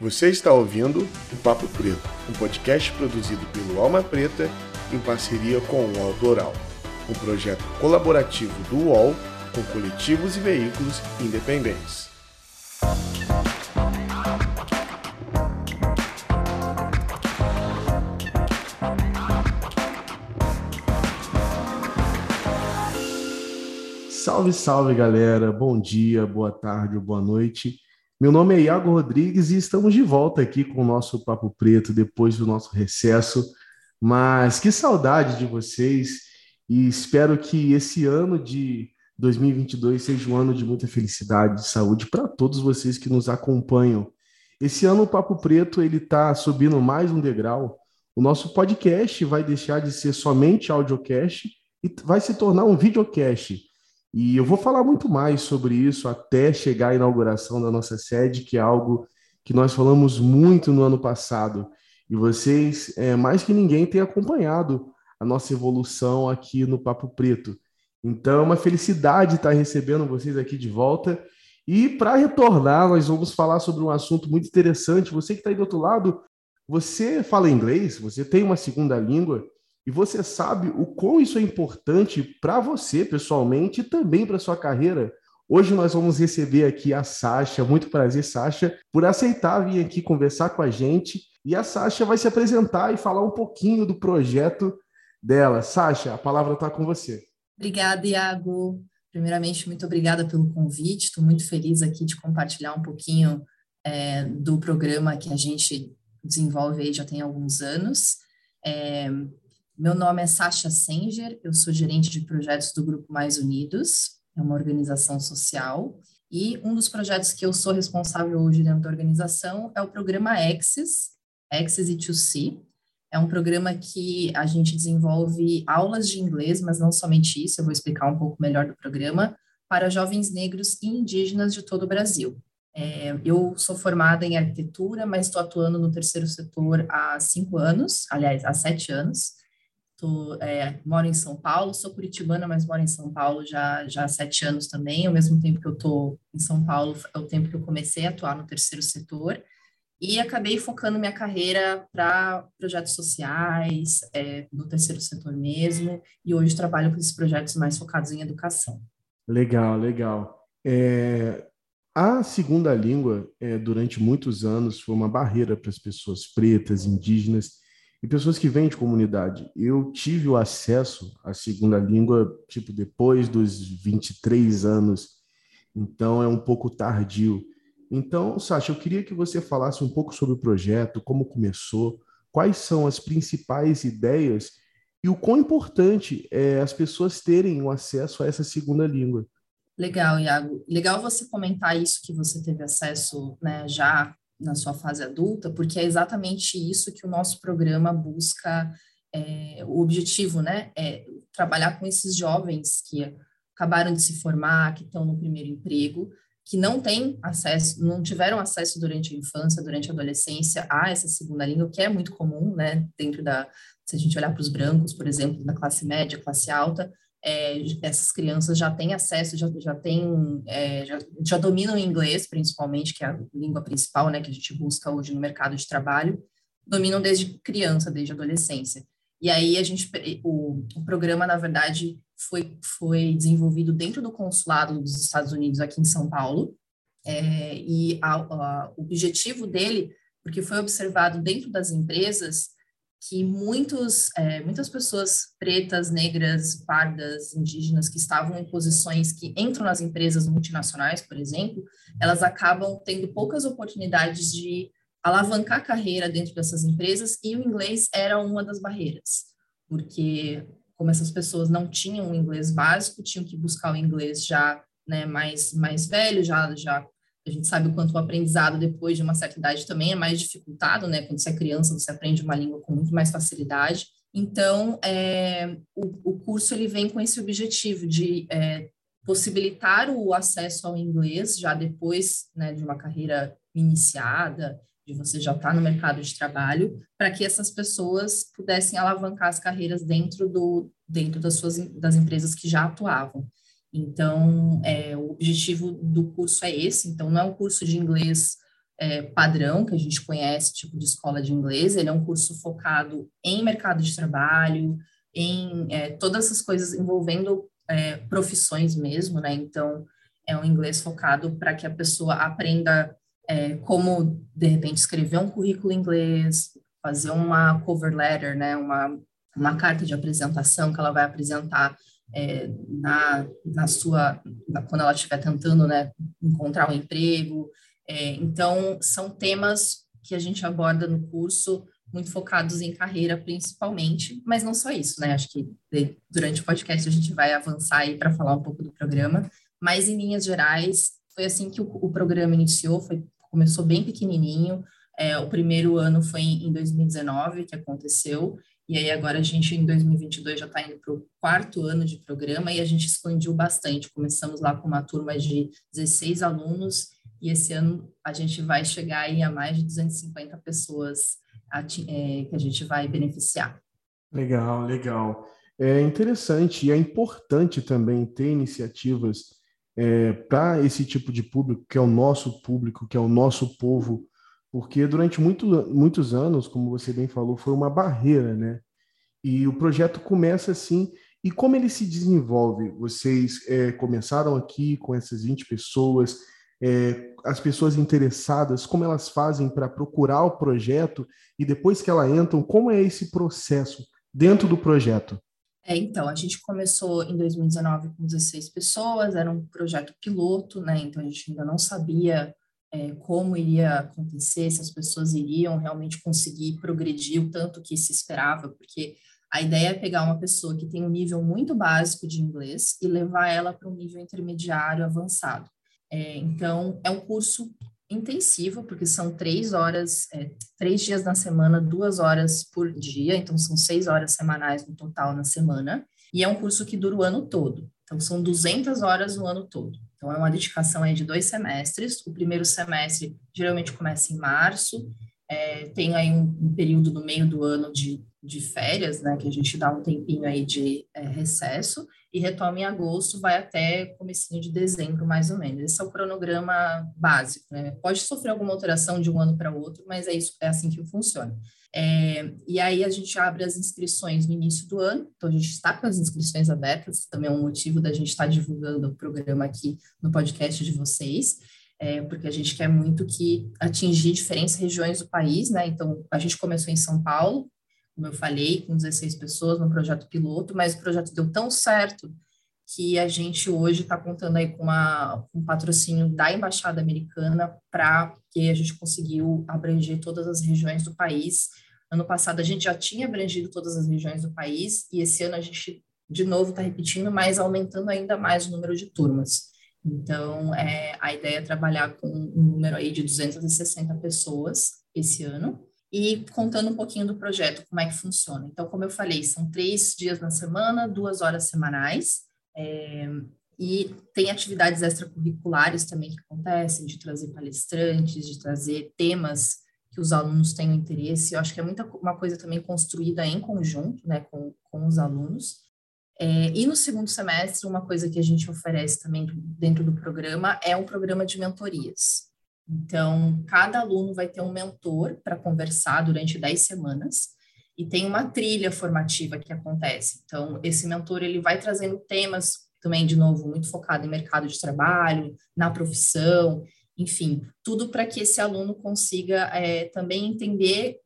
Você está ouvindo o Papo Preto, um podcast produzido pelo Alma Preta em parceria com o UOL Doral, um projeto colaborativo do UOL com coletivos e veículos independentes. Salve, salve galera! Bom dia, boa tarde ou boa noite. Meu nome é Iago Rodrigues e estamos de volta aqui com o nosso Papo Preto depois do nosso recesso. Mas que saudade de vocês e espero que esse ano de 2022 seja um ano de muita felicidade e saúde para todos vocês que nos acompanham. Esse ano o Papo Preto ele está subindo mais um degrau. O nosso podcast vai deixar de ser somente audiocast e vai se tornar um videocast. E eu vou falar muito mais sobre isso até chegar à inauguração da nossa sede, que é algo que nós falamos muito no ano passado. E vocês, é, mais que ninguém, têm acompanhado a nossa evolução aqui no Papo Preto. Então, é uma felicidade estar recebendo vocês aqui de volta. E para retornar, nós vamos falar sobre um assunto muito interessante. Você que está aí do outro lado, você fala inglês, você tem uma segunda língua, e você sabe o quão isso é importante para você pessoalmente e também para sua carreira. Hoje nós vamos receber aqui a Sasha. Muito prazer, Sasha, por aceitar vir aqui conversar com a gente. E a Sasha vai se apresentar e falar um pouquinho do projeto dela. Sasha, a palavra está com você. Obrigada, Iago. Primeiramente, muito obrigada pelo convite. Estou muito feliz aqui de compartilhar um pouquinho é, do programa que a gente desenvolve aí já tem alguns anos. É, meu nome é Sasha Senger, eu sou gerente de projetos do Grupo Mais Unidos, é uma organização social, e um dos projetos que eu sou responsável hoje dentro da organização é o programa Access, Access E2C. É um programa que a gente desenvolve aulas de inglês, mas não somente isso, eu vou explicar um pouco melhor do programa, para jovens negros e indígenas de todo o Brasil. É, eu sou formada em arquitetura, mas estou atuando no terceiro setor há cinco anos, aliás, há sete anos. Tô, é, moro em São Paulo, sou curitibana, mas moro em São Paulo já, já há sete anos também. Ao mesmo tempo que eu estou em São Paulo, é o tempo que eu comecei a atuar no terceiro setor. E acabei focando minha carreira para projetos sociais, é, no terceiro setor mesmo. E hoje trabalho com esses projetos mais focados em educação. Legal, legal. É, a segunda língua, é, durante muitos anos, foi uma barreira para as pessoas pretas, indígenas e pessoas que vêm de comunidade. Eu tive o acesso à segunda língua, tipo, depois dos 23 anos, então é um pouco tardio. Então, Sasha, eu queria que você falasse um pouco sobre o projeto, como começou, quais são as principais ideias e o quão importante é as pessoas terem o acesso a essa segunda língua. Legal, Iago. Legal você comentar isso que você teve acesso né, já na sua fase adulta, porque é exatamente isso que o nosso programa busca, é, o objetivo, né, é trabalhar com esses jovens que acabaram de se formar, que estão no primeiro emprego, que não têm acesso, não tiveram acesso durante a infância, durante a adolescência a essa segunda língua, que é muito comum, né, dentro da, se a gente olhar para os brancos, por exemplo, da classe média, classe alta, é, essas crianças já têm acesso, já, já, têm, é, já, já, dominam o inglês, principalmente, que é a língua principal né, que a gente busca hoje no mercado de trabalho, dominam desde criança, desde adolescência. E aí a gente, o, o programa, na verdade, foi, foi desenvolvido dentro do consulado dos Estados Unidos aqui em São Paulo, é, e a, a, o objetivo dele, porque foi observado dentro das empresas, que muitos, é, muitas pessoas pretas, negras, pardas, indígenas que estavam em posições que entram nas empresas multinacionais, por exemplo, elas acabam tendo poucas oportunidades de alavancar carreira dentro dessas empresas e o inglês era uma das barreiras, porque como essas pessoas não tinham o inglês básico, tinham que buscar o inglês já né, mais, mais velho, já, já a gente sabe o quanto o aprendizado depois de uma certa idade também é mais dificultado, né? Quando você é criança, você aprende uma língua com muito mais facilidade. Então, é, o, o, curso ele vem com esse objetivo de é, possibilitar o acesso ao inglês já depois né, de uma carreira iniciada, de você já estar tá no mercado de trabalho, para que essas pessoas pudessem alavancar as carreiras dentro, do, dentro das, suas, das empresas que já atuavam. Então, é, o objetivo do curso é esse. Então, não é um curso de inglês é, padrão que a gente conhece, tipo de escola de inglês. Ele é um curso focado em mercado de trabalho, em é, todas essas coisas envolvendo é, profissões mesmo, né? Então, é um inglês focado para que a pessoa aprenda é, como, de repente, escrever um currículo em inglês, fazer uma cover letter, né? Uma, uma carta de apresentação que ela vai apresentar é, na, na sua, na, quando ela estiver tentando, né, encontrar um emprego. É, então, são temas que a gente aborda no curso muito focados em carreira principalmente, mas não só isso, né? Acho que durante o podcast a gente vai avançar aí para falar um pouco do programa, mas em linhas gerais foi assim que o, o programa iniciou, foi começou bem pequenininho. É, o primeiro ano foi em 2019 que aconteceu e aí agora a gente em 2022 já está indo para o quarto ano de programa e a gente expandiu bastante. Começamos lá com uma turma de 16 alunos e esse ano a gente vai chegar aí a mais de 250 pessoas a, é, que a gente vai beneficiar. Legal, legal. É interessante e é importante também ter iniciativas é, para esse tipo de público, que é o nosso público, que é o nosso povo, porque durante muito, muitos anos, como você bem falou, foi uma barreira, né? E o projeto começa assim. E como ele se desenvolve? Vocês é, começaram aqui com essas 20 pessoas, é, as pessoas interessadas, como elas fazem para procurar o projeto e depois que elas entram, como é esse processo dentro do projeto? É, então, a gente começou em 2019 com 16 pessoas, era um projeto piloto, né? Então a gente ainda não sabia é, como iria acontecer, se as pessoas iriam realmente conseguir progredir o tanto que se esperava, porque a ideia é pegar uma pessoa que tem um nível muito básico de inglês e levar ela para um nível intermediário avançado. É, então, é um curso intensivo, porque são três horas, é, três dias na semana, duas horas por dia, então são seis horas semanais no total na semana, e é um curso que dura o ano todo. Então, são 200 horas no ano todo. Então, é uma dedicação aí de dois semestres. O primeiro semestre geralmente começa em março, é, tem aí um, um, período no meio do ano de, de férias, né, que a gente dá um tempinho aí de é, recesso, e retoma em agosto, vai até comecinho de dezembro, mais ou menos. Esse é o cronograma básico, né? Pode sofrer alguma alteração de um ano para outro, mas é isso, é assim que funciona. É, e aí a gente abre as inscrições no início do ano, então a gente está com as inscrições abertas, também é um motivo da gente estar tá divulgando o programa aqui no podcast de vocês, é, porque a gente quer muito que atingir diferentes regiões do país, né? Então a gente começou em São Paulo, como eu falei, com 16 pessoas no projeto piloto, mas o projeto deu tão certo que a gente hoje está contando aí com uma, um patrocínio da Embaixada Americana para que a gente conseguiu abranger todas as regiões do país. Ano passado a gente já tinha abrangido todas as regiões do país e esse ano a gente de novo está repetindo, mas aumentando ainda mais o número de turmas. Então, é, a ideia é trabalhar com um número aí de 260 pessoas esse ano e contando um pouquinho do projeto, como é que funciona. Então, como eu falei, são três dias na semana, duas horas semanais, é, e tem atividades extracurriculares também que acontecem, de trazer palestrantes, de trazer temas que os alunos tenham interesse. Eu acho que é muita, uma coisa também construída em conjunto, né, com, com os alunos. É, e no segundo semestre, uma coisa que a gente oferece também dentro do programa é um programa de mentorias. Então, cada aluno vai ter um mentor para conversar durante 10 semanas e tem uma trilha formativa que acontece. Então, esse mentor ele vai trazendo temas também, de novo, muito focado em mercado de trabalho, na profissão, enfim, tudo para que esse aluno consiga é, também entender,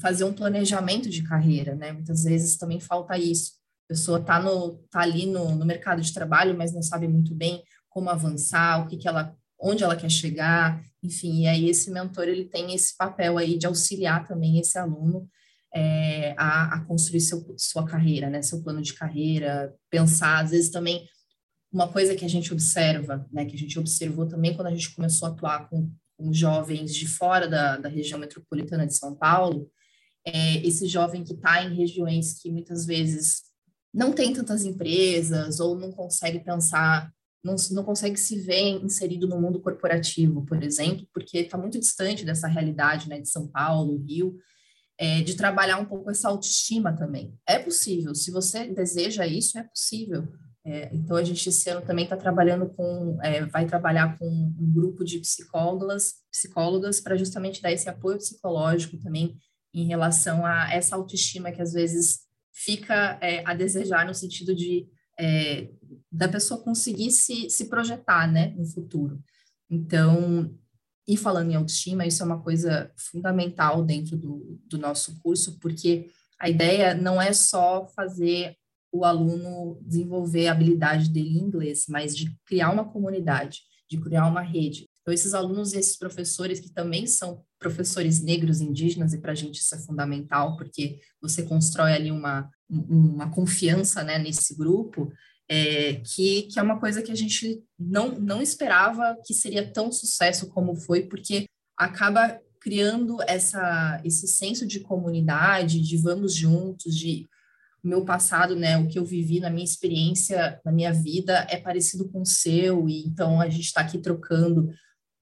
fazer um planejamento de carreira, né? Muitas vezes também falta isso. A pessoa está tá ali no, no mercado de trabalho, mas não sabe muito bem como avançar, o que, que ela, onde ela quer chegar, enfim, e aí esse mentor ele tem esse papel aí de auxiliar também esse aluno é, a, a, construir seu, sua carreira, né, seu plano de carreira, pensar, às vezes também, uma coisa que a gente observa, né, que a gente observou também quando a gente começou a atuar com, com jovens de fora da, da região metropolitana de São Paulo, é esse jovem que está em regiões que muitas vezes não tem tantas empresas ou não consegue pensar, não, não consegue se ver inserido no mundo corporativo, por exemplo, porque está muito distante dessa realidade né, de São Paulo, Rio, é, de trabalhar um pouco essa autoestima também. É possível, se você deseja isso, é possível. É, então, a gente esse ano também está trabalhando com, é, vai trabalhar com um grupo de psicólogas, psicólogas para justamente dar esse apoio psicológico também em relação a essa autoestima que às vezes fica é, a desejar no sentido de é, da pessoa conseguir se, se projetar, né, no futuro. Então, e falando em autoestima, isso é uma coisa fundamental dentro do, do nosso curso, porque a ideia não é só fazer o aluno desenvolver a habilidade dele em inglês, mas de criar uma comunidade, de criar uma rede. Então, esses alunos e esses professores, que também são professores negros indígenas, e para a gente isso é fundamental, porque você constrói ali uma, uma confiança né, nesse grupo, é, que, que é uma coisa que a gente não, não esperava que seria tão sucesso como foi, porque acaba criando essa, esse senso de comunidade, de vamos juntos, de meu passado, né, o que eu vivi na minha experiência, na minha vida, é parecido com o seu, e então a gente está aqui trocando,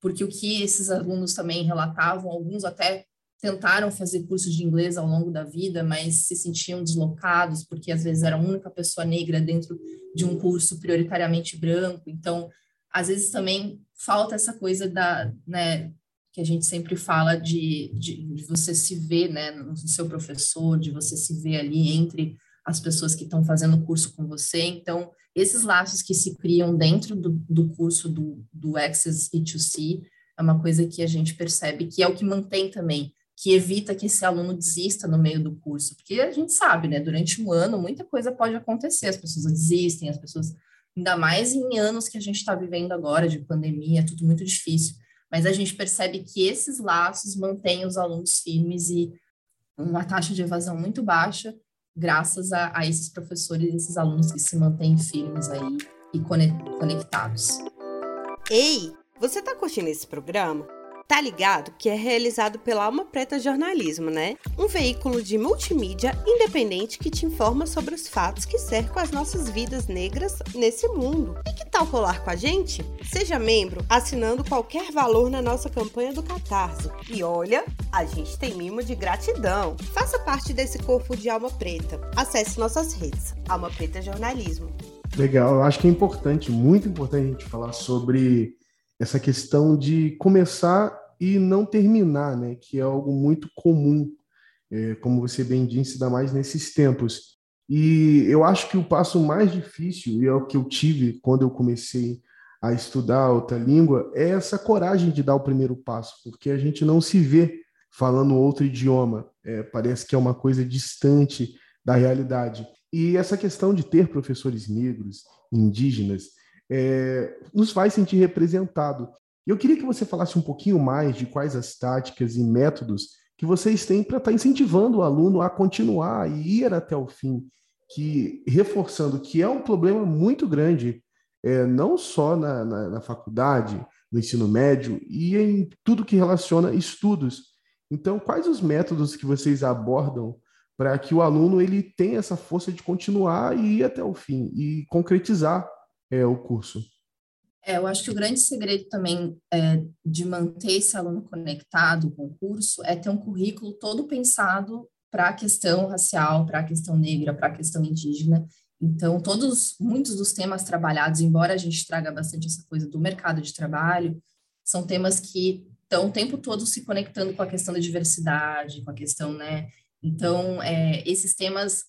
porque o que esses alunos também relatavam, alguns até tentaram fazer curso de inglês ao longo da vida, mas se sentiam deslocados, porque às vezes era a única pessoa negra dentro de um curso prioritariamente branco, então às vezes também falta essa coisa da, né, que a gente sempre fala de, de, de você se ver, né, no seu professor, de você se ver ali entre as pessoas que estão fazendo o curso com você. Então, esses laços que se criam dentro do, do curso do, do Access E2C é uma coisa que a gente percebe que é o que mantém também, que evita que esse aluno desista no meio do curso, porque a gente sabe, né, durante um ano muita coisa pode acontecer, as pessoas desistem, as pessoas, ainda mais em anos que a gente está vivendo agora, de pandemia, é tudo muito difícil, mas a gente percebe que esses laços mantêm os alunos firmes e uma taxa de evasão muito baixa, graças a, a esses professores, esses alunos que se mantêm firmes aí e conectados. Ei, você está curtindo esse programa? Tá ligado que é realizado pela Alma Preta Jornalismo, né? Um veículo de multimídia independente que te informa sobre os fatos que cercam as nossas vidas negras nesse mundo. E que tal colar com a gente? Seja membro assinando qualquer valor na nossa campanha do Catarse. E olha, a gente tem mimo de gratidão. Faça parte desse corpo de Alma Preta. Acesse nossas redes, Alma Preta Jornalismo. Legal, eu acho que é importante, muito importante a gente falar sobre essa questão de começar e não terminar, né? Que é algo muito comum, é, como você bem disse, ainda mais nesses tempos. E eu acho que o passo mais difícil, e é o que eu tive quando eu comecei a estudar outra língua, é essa coragem de dar o primeiro passo, porque a gente não se vê falando outro idioma, é, parece que é uma coisa distante da realidade. E essa questão de ter professores negros, indígenas, é, nos faz sentir representado. Eu queria que você falasse um pouquinho mais de quais as táticas e métodos que vocês têm para estar tá incentivando o aluno a continuar e ir até o fim, que reforçando que é um problema muito grande, é, não só na, na, na faculdade, no ensino médio e em tudo que relaciona estudos. Então, quais os métodos que vocês abordam para que o aluno ele tenha essa força de continuar e ir até o fim e concretizar é, o curso? É, eu acho que o grande segredo também é, de manter esse aluno conectado com o curso é ter um currículo todo pensado para a questão racial, para a questão negra, para a questão indígena. Então, todos, muitos dos temas trabalhados, embora a gente traga bastante essa coisa do mercado de trabalho, são temas que estão o tempo todo se conectando com a questão da diversidade, com a questão, né? Então, é, esses temas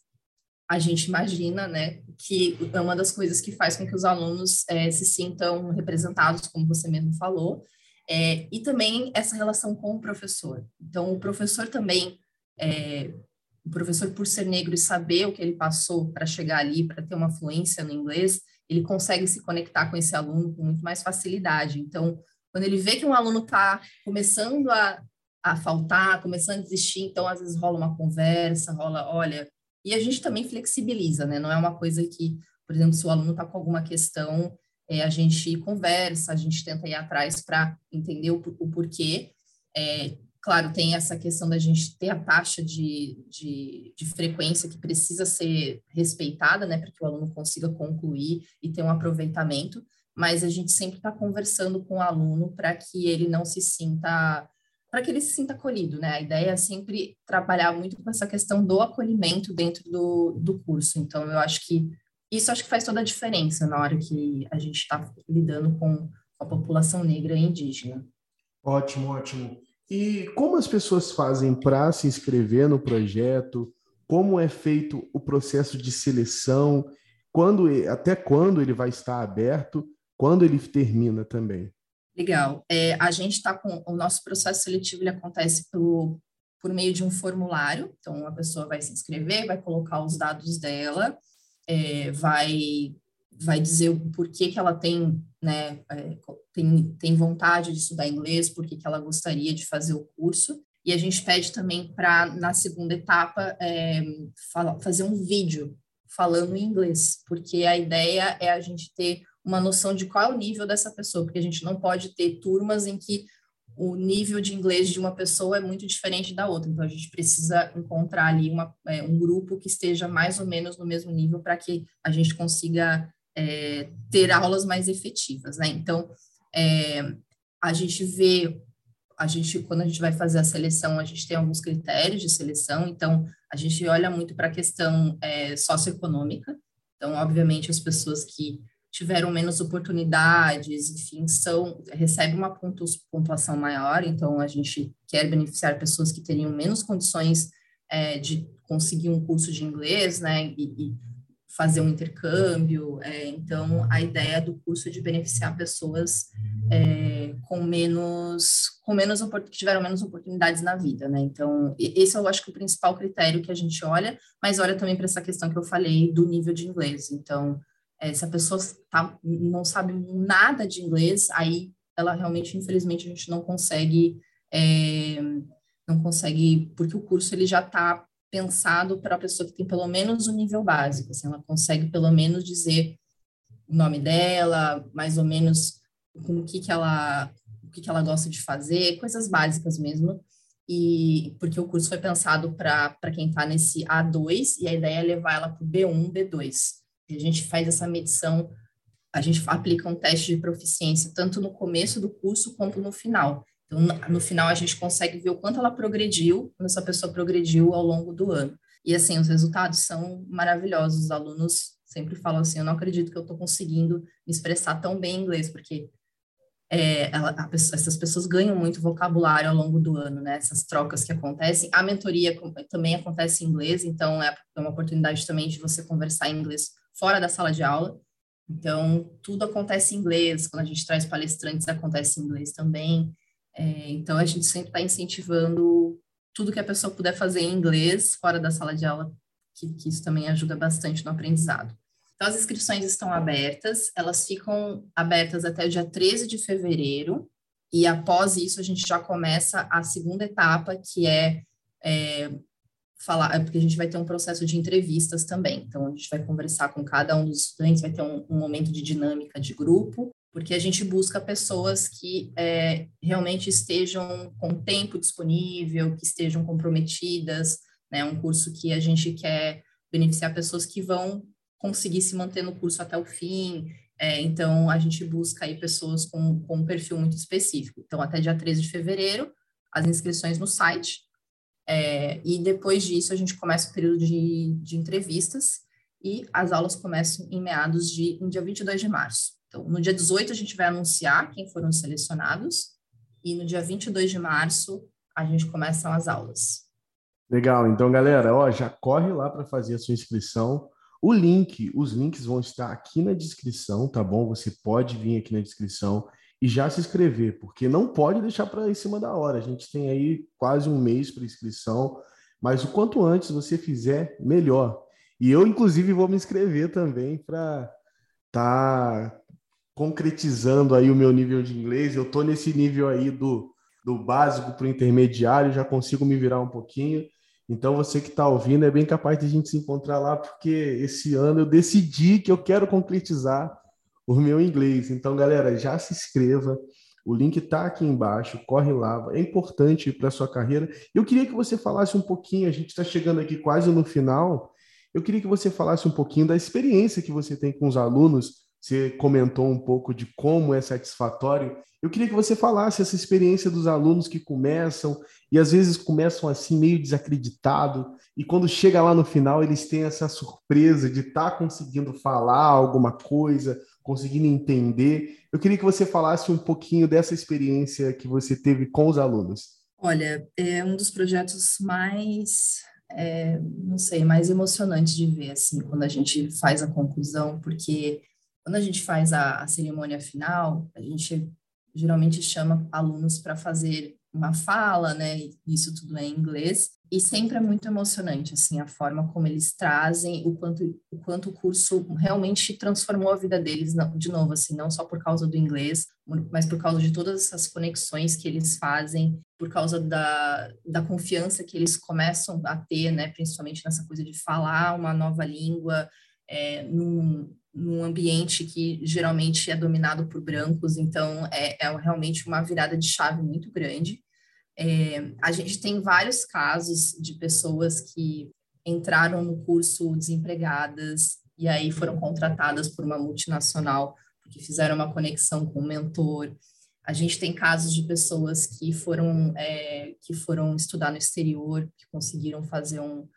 a gente imagina, né, que é uma das coisas que faz com que os alunos é, se sintam representados, como você mesmo falou, é, e também essa relação com o professor. Então, o professor também, é, o professor por ser negro e saber o que ele passou para chegar ali, para ter uma fluência no inglês, ele consegue se conectar com esse aluno com muito mais facilidade. Então, quando ele vê que um aluno está começando a, a faltar, começando a desistir, então às vezes rola uma conversa, rola, olha, e a gente também flexibiliza, né? Não é uma coisa que, por exemplo, se o aluno está com alguma questão, é, a gente conversa, a gente tenta ir atrás para entender o, o porquê. É, claro, tem essa questão da gente ter a taxa de, de, de frequência que precisa ser respeitada, né? Para que o aluno consiga concluir e ter um aproveitamento, mas a gente sempre está conversando com o aluno para que ele não se sinta para que ele se sinta acolhido, né? A ideia é sempre trabalhar muito com essa questão do acolhimento dentro do, do curso. Então, eu acho que Isso acho que faz toda a diferença na hora que a gente está lidando com a população negra e indígena. Ótimo, ótimo. E como as pessoas fazem para se inscrever no projeto? Como é feito o processo de seleção? Quando, até quando ele vai estar aberto? Quando ele termina também? Legal. É, a gente está com o nosso processo seletivo ele acontece pelo, por meio de um formulário. Então a pessoa vai se inscrever, vai colocar os dados dela, é, vai vai dizer o porquê que ela tem, né, é, tem, tem vontade de estudar inglês, porquê que ela gostaria de fazer o curso. E a gente pede também para, na segunda etapa, é, fazer um vídeo falando em inglês, porque a ideia é a gente ter uma noção de qual é o nível dessa pessoa, porque a gente não pode ter turmas em que o nível de inglês de uma pessoa é muito diferente da outra. Então, a gente precisa encontrar ali uma, é, um grupo que esteja mais ou menos no mesmo nível para que a gente consiga é, ter aulas mais efetivas, né? Então, é, a gente vê, a gente, quando a gente vai fazer a seleção, a gente tem alguns critérios de seleção, então, a gente olha muito para a questão é, socioeconômica, então, obviamente, as pessoas que tiveram menos oportunidades, enfim, são recebem uma pontuação maior, então a gente quer beneficiar pessoas que teriam menos condições é, de conseguir um curso de inglês, né, e, e fazer um intercâmbio, é, então a ideia do curso é de beneficiar pessoas é, com menos, com menos que tiveram menos oportunidades na vida, né, então esse eu acho que é o principal critério que a gente olha, mas olha também para essa questão que eu falei do nível de inglês, então é, se a pessoa tá, não sabe nada de inglês, aí ela realmente, infelizmente, a gente não consegue, é, não consegue, porque o curso ele já está pensado para a pessoa que tem pelo menos o nível básico, assim, ela consegue pelo menos dizer o nome dela, mais ou menos com o que, que ela o que, que ela gosta de fazer, coisas básicas mesmo. E porque o curso foi pensado para quem está nesse A2 e a ideia é levar ela para o B1, B2. A gente faz essa medição, a gente aplica um teste de proficiência tanto no começo do curso quanto no final. Então, no final, a gente consegue ver o quanto ela progrediu, quando essa pessoa progrediu ao longo do ano. E, assim, os resultados são maravilhosos. Os alunos sempre falam assim: eu não acredito que eu estou conseguindo me expressar tão bem em inglês, porque é, ela, pessoa, essas pessoas ganham muito vocabulário ao longo do ano, né? Essas trocas que acontecem. A mentoria também acontece em inglês, então é uma oportunidade também de você conversar em inglês fora da sala de aula. Então, tudo acontece em inglês. Quando a gente traz palestrantes, acontece em inglês também. É, então, a gente sempre está incentivando tudo que a pessoa puder fazer em inglês fora da sala de aula, que, que isso também ajuda bastante no aprendizado. Então, as inscrições estão abertas, elas ficam abertas até o dia 13 de fevereiro, e após isso a gente já começa a segunda etapa, que é, é falar, é porque a gente vai ter um processo de entrevistas também. Então, a gente vai conversar com cada um dos estudantes, vai ter um, um momento de dinâmica de grupo, porque a gente busca pessoas que é, realmente estejam com tempo disponível, que estejam comprometidas, né? Um curso que a gente quer beneficiar pessoas que vão conseguir se manter no curso até o fim. É, então, a gente busca aí pessoas com, com um perfil muito específico. Então, até dia 13 de fevereiro, as inscrições no site, é, e depois disso, a gente começa o período de, de entrevistas e as aulas começam em meados de, em dia 22 de março. Então, no dia 18, a gente vai anunciar quem foram selecionados e no dia 22 de março, a gente começa as aulas. Legal. Então, galera, ó, já corre lá para fazer a sua inscrição. O link, os links vão estar aqui na descrição, tá bom? Você pode vir aqui na descrição e já se inscrever, porque não pode deixar para em cima da hora. A gente tem aí quase um mês para inscrição, mas o quanto antes você fizer, melhor. E eu, inclusive, vou me inscrever também para estar tá concretizando aí o meu nível de inglês. Eu estou nesse nível aí do, do básico para o intermediário, já consigo me virar um pouquinho. Então, você que está ouvindo, é bem capaz de a gente se encontrar lá, porque esse ano eu decidi que eu quero concretizar o meu inglês. Então, galera, já se inscreva. O link está aqui embaixo, corre lá, é importante para a sua carreira. Eu queria que você falasse um pouquinho, a gente está chegando aqui quase no final. Eu queria que você falasse um pouquinho da experiência que você tem com os alunos você comentou um pouco de como é satisfatório. Eu queria que você falasse essa experiência dos alunos que começam e às vezes começam assim meio desacreditado e quando chega lá no final eles têm essa surpresa de estar tá conseguindo falar alguma coisa, conseguindo entender. Eu queria que você falasse um pouquinho dessa experiência que você teve com os alunos. Olha, é um dos projetos mais, é, não sei, mais emocionantes de ver, assim, quando a gente faz a conclusão, porque quando a gente faz a, a cerimônia final, a gente geralmente chama alunos para fazer uma fala, né? Isso tudo é em inglês e sempre é muito emocionante assim a forma como eles trazem o quanto o quanto o curso realmente transformou a vida deles de novo assim não só por causa do inglês mas por causa de todas essas conexões que eles fazem por causa da, da confiança que eles começam a ter né principalmente nessa coisa de falar uma nova língua é, num, num ambiente que geralmente é dominado por brancos então é, é realmente uma virada de chave muito grande é, a gente tem vários casos de pessoas que entraram no curso desempregadas e aí foram contratadas por uma multinacional porque fizeram uma conexão com o mentor. A gente tem casos de pessoas que foram é, que foram estudar no exterior, que conseguiram fazer um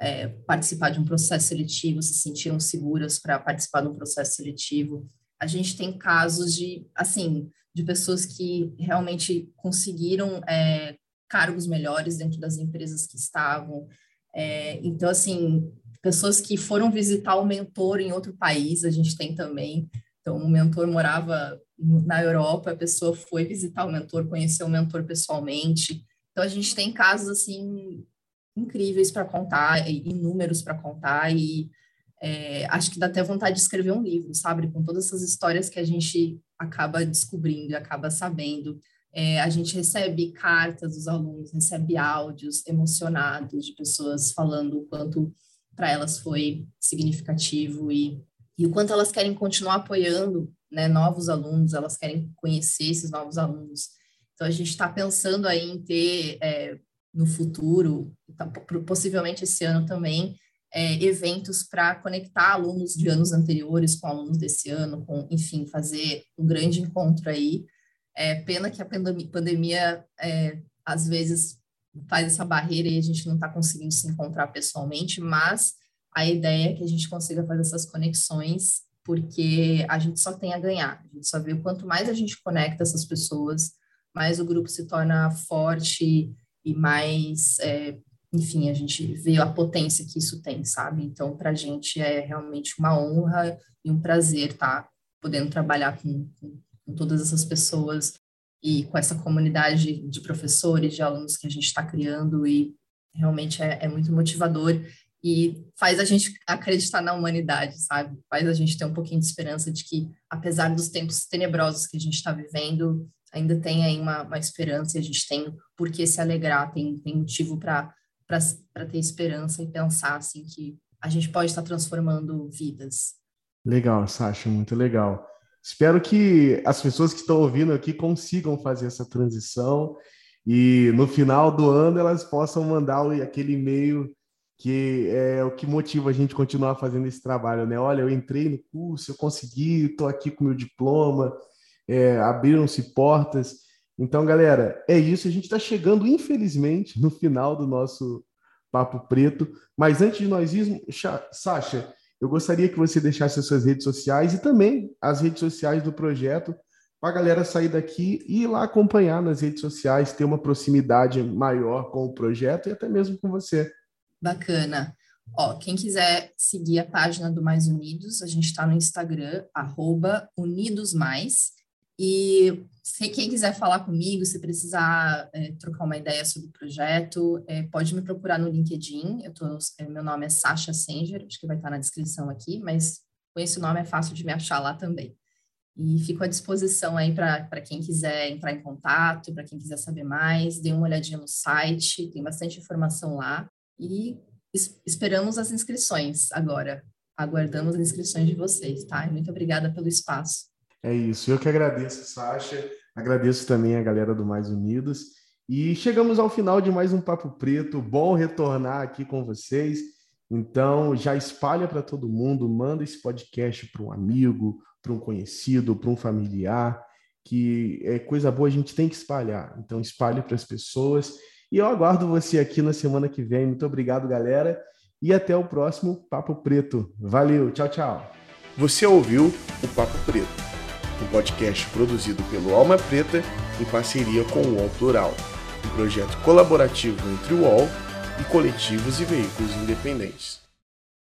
é, participar de um processo seletivo, se sentiram seguras para participar de um processo seletivo. A gente tem casos de assim de pessoas que realmente conseguiram é, cargos melhores dentro das empresas que estavam. É, então, assim, pessoas que foram visitar o mentor em outro país, a gente tem também. Então, o mentor morava na Europa, a pessoa foi visitar o mentor, conheceu o mentor pessoalmente. Então, a gente tem casos, assim, incríveis para contar, inúmeros para contar, e é, acho que dá até vontade de escrever um livro, sabe? Com todas essas histórias que a gente acaba descobrindo e acaba sabendo. É, a gente recebe cartas dos alunos, recebe áudios emocionados de pessoas falando o quanto para elas foi significativo e, e o quanto elas querem continuar apoiando né, novos alunos, elas querem conhecer esses novos alunos. Então, a gente está pensando aí em ter é, no futuro, tá, possivelmente esse ano também, é, eventos para conectar alunos de anos anteriores com alunos desse ano, com, enfim, fazer um grande encontro aí. É pena que a pandemia, pandemia é, às vezes faz essa barreira e a gente não está conseguindo se encontrar pessoalmente, mas a ideia é que a gente consiga fazer essas conexões, porque a gente só tem a ganhar. A gente só vê o quanto mais a gente conecta essas pessoas, mais o grupo se torna forte e mais é, enfim, a gente vê a potência que isso tem, sabe? Então, para a gente é realmente uma honra e um prazer estar tá podendo trabalhar com, com, com, todas essas pessoas e com essa comunidade de professores, de alunos que a gente está criando e realmente é, é muito motivador e faz a gente acreditar na humanidade, sabe? Faz a gente ter um pouquinho de esperança de que, apesar dos tempos tenebrosos que a gente está vivendo, ainda tem aí uma, uma esperança e a gente tem por que se alegrar, tem, tem motivo para para ter esperança e pensar assim que a gente pode estar transformando vidas. Legal, Sasha, muito legal. Espero que as pessoas que estão ouvindo aqui consigam fazer essa transição e no final do ano elas possam mandar aquele e-mail que é o que motiva a gente continuar fazendo esse trabalho, né? Olha, eu entrei no curso, eu consegui, estou aqui com meu diploma, é, abriram-se portas. Então, galera, é isso. A gente está chegando, infelizmente, no final do nosso Papo Preto. Mas antes de nós irmos, Sasha, eu gostaria que você deixasse as suas redes sociais e também as redes sociais do projeto para a galera sair daqui e ir lá acompanhar nas redes sociais, ter uma proximidade maior com o projeto e até mesmo com você. Bacana. Ó, quem quiser seguir a página do Mais Unidos, a gente está no Instagram, arroba Unidos Mais. E se quem quiser falar comigo, se precisar é, trocar uma ideia sobre o projeto, é, pode me procurar no LinkedIn. Eu tô, é, meu nome é Sasha Senger, acho que vai estar na descrição aqui, mas com esse nome é fácil de me achar lá também. E fico à disposição aí para quem quiser entrar em contato, para quem quiser saber mais, dê uma olhadinha no site, tem bastante informação lá. E es esperamos as inscrições agora. Aguardamos as inscrições de vocês, tá? Muito obrigada pelo espaço. É isso. Eu que agradeço, Sasha. Agradeço também a galera do Mais Unidos. E chegamos ao final de mais um Papo Preto. Bom retornar aqui com vocês. Então, já espalha para todo mundo, manda esse podcast para um amigo, para um conhecido, para um familiar, que é coisa boa a gente tem que espalhar. Então, espalhe para as pessoas. E eu aguardo você aqui na semana que vem. Muito obrigado, galera. E até o próximo Papo Preto. Valeu, tchau, tchau. Você ouviu o Papo Preto, um podcast produzido pelo Alma Preta em parceria com o UOL Plural, um projeto colaborativo entre o UOL e coletivos e veículos independentes.